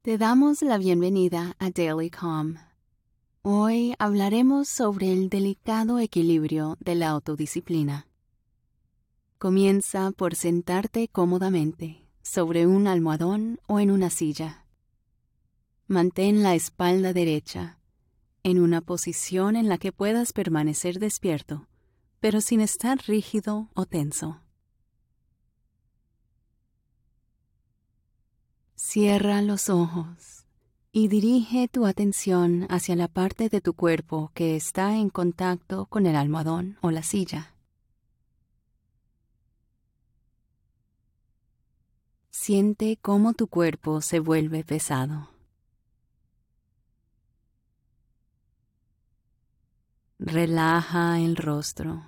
Te damos la bienvenida a Daily Calm. Hoy hablaremos sobre el delicado equilibrio de la autodisciplina. Comienza por sentarte cómodamente sobre un almohadón o en una silla. Mantén la espalda derecha, en una posición en la que puedas permanecer despierto, pero sin estar rígido o tenso. Cierra los ojos y dirige tu atención hacia la parte de tu cuerpo que está en contacto con el almohadón o la silla. Siente cómo tu cuerpo se vuelve pesado. Relaja el rostro.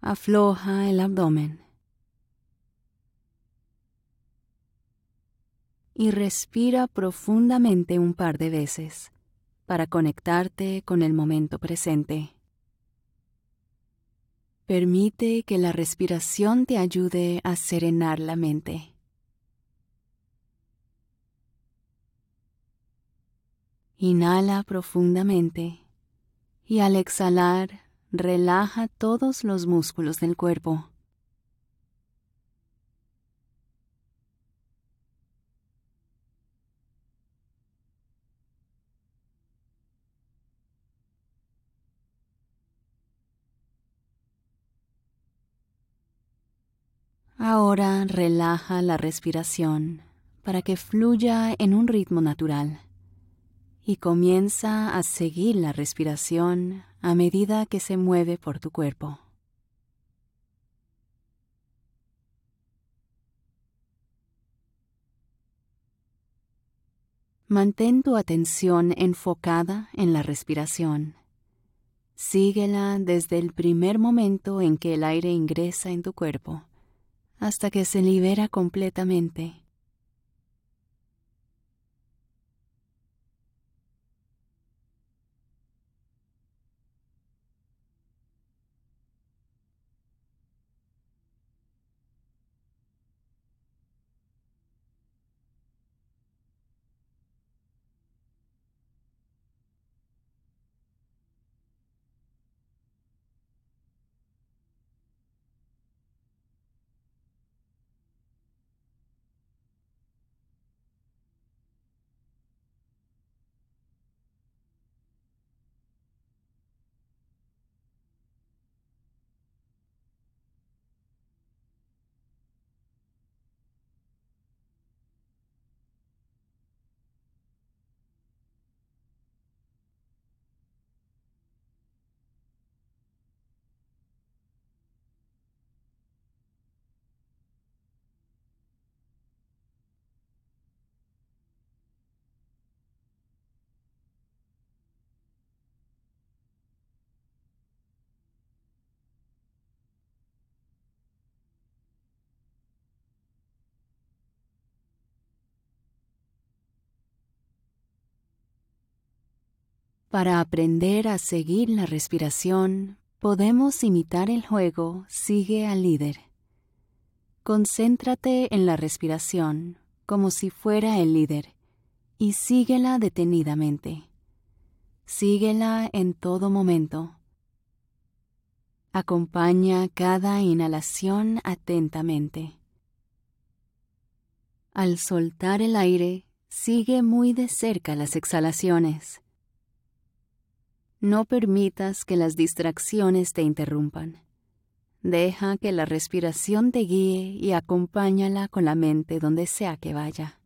Afloja el abdomen. Y respira profundamente un par de veces para conectarte con el momento presente. Permite que la respiración te ayude a serenar la mente. Inhala profundamente y al exhalar relaja todos los músculos del cuerpo. Ahora relaja la respiración para que fluya en un ritmo natural y comienza a seguir la respiración a medida que se mueve por tu cuerpo. Mantén tu atención enfocada en la respiración. Síguela desde el primer momento en que el aire ingresa en tu cuerpo hasta que se libera completamente. Para aprender a seguir la respiración, podemos imitar el juego Sigue al líder. Concéntrate en la respiración como si fuera el líder y síguela detenidamente. Síguela en todo momento. Acompaña cada inhalación atentamente. Al soltar el aire, sigue muy de cerca las exhalaciones no permitas que las distracciones te interrumpan. Deja que la respiración te guíe y acompáñala con la mente donde sea que vaya.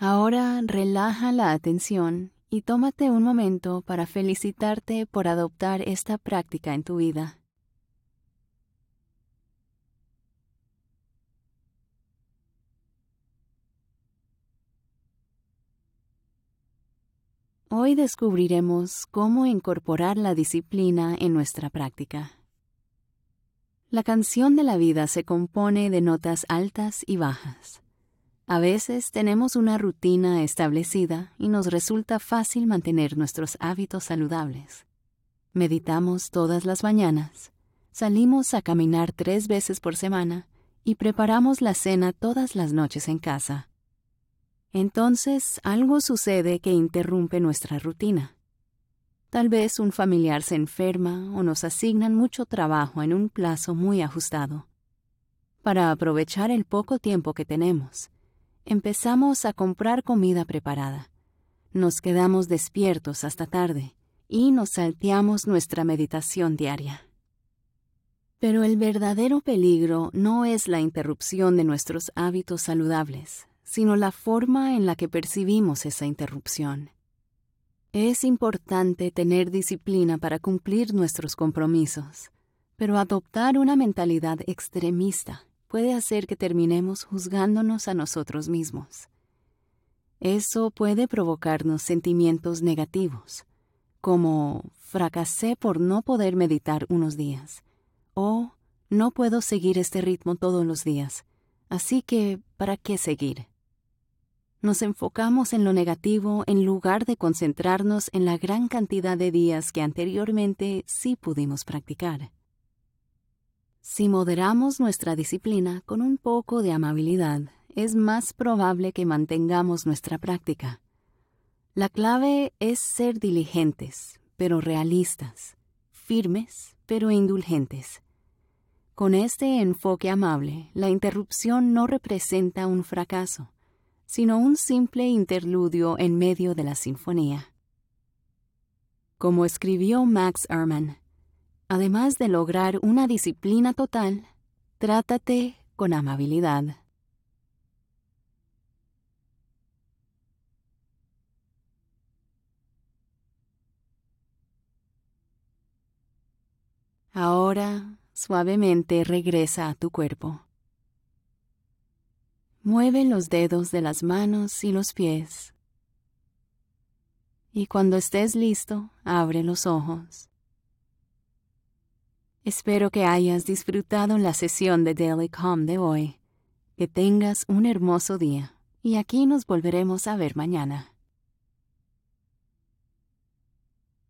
Ahora relaja la atención y tómate un momento para felicitarte por adoptar esta práctica en tu vida. Hoy descubriremos cómo incorporar la disciplina en nuestra práctica. La canción de la vida se compone de notas altas y bajas. A veces tenemos una rutina establecida y nos resulta fácil mantener nuestros hábitos saludables. Meditamos todas las mañanas, salimos a caminar tres veces por semana y preparamos la cena todas las noches en casa. Entonces algo sucede que interrumpe nuestra rutina. Tal vez un familiar se enferma o nos asignan mucho trabajo en un plazo muy ajustado. Para aprovechar el poco tiempo que tenemos, empezamos a comprar comida preparada. Nos quedamos despiertos hasta tarde y nos salteamos nuestra meditación diaria. Pero el verdadero peligro no es la interrupción de nuestros hábitos saludables, sino la forma en la que percibimos esa interrupción. Es importante tener disciplina para cumplir nuestros compromisos, pero adoptar una mentalidad extremista puede hacer que terminemos juzgándonos a nosotros mismos. Eso puede provocarnos sentimientos negativos, como fracasé por no poder meditar unos días, o no puedo seguir este ritmo todos los días, así que ¿para qué seguir? Nos enfocamos en lo negativo en lugar de concentrarnos en la gran cantidad de días que anteriormente sí pudimos practicar. Si moderamos nuestra disciplina con un poco de amabilidad, es más probable que mantengamos nuestra práctica. La clave es ser diligentes, pero realistas, firmes, pero indulgentes. Con este enfoque amable, la interrupción no representa un fracaso, sino un simple interludio en medio de la sinfonía. Como escribió Max Ehrmann, Además de lograr una disciplina total, trátate con amabilidad. Ahora suavemente regresa a tu cuerpo. Mueve los dedos de las manos y los pies. Y cuando estés listo, abre los ojos. Espero que hayas disfrutado la sesión de Daily Calm de hoy. Que tengas un hermoso día y aquí nos volveremos a ver mañana.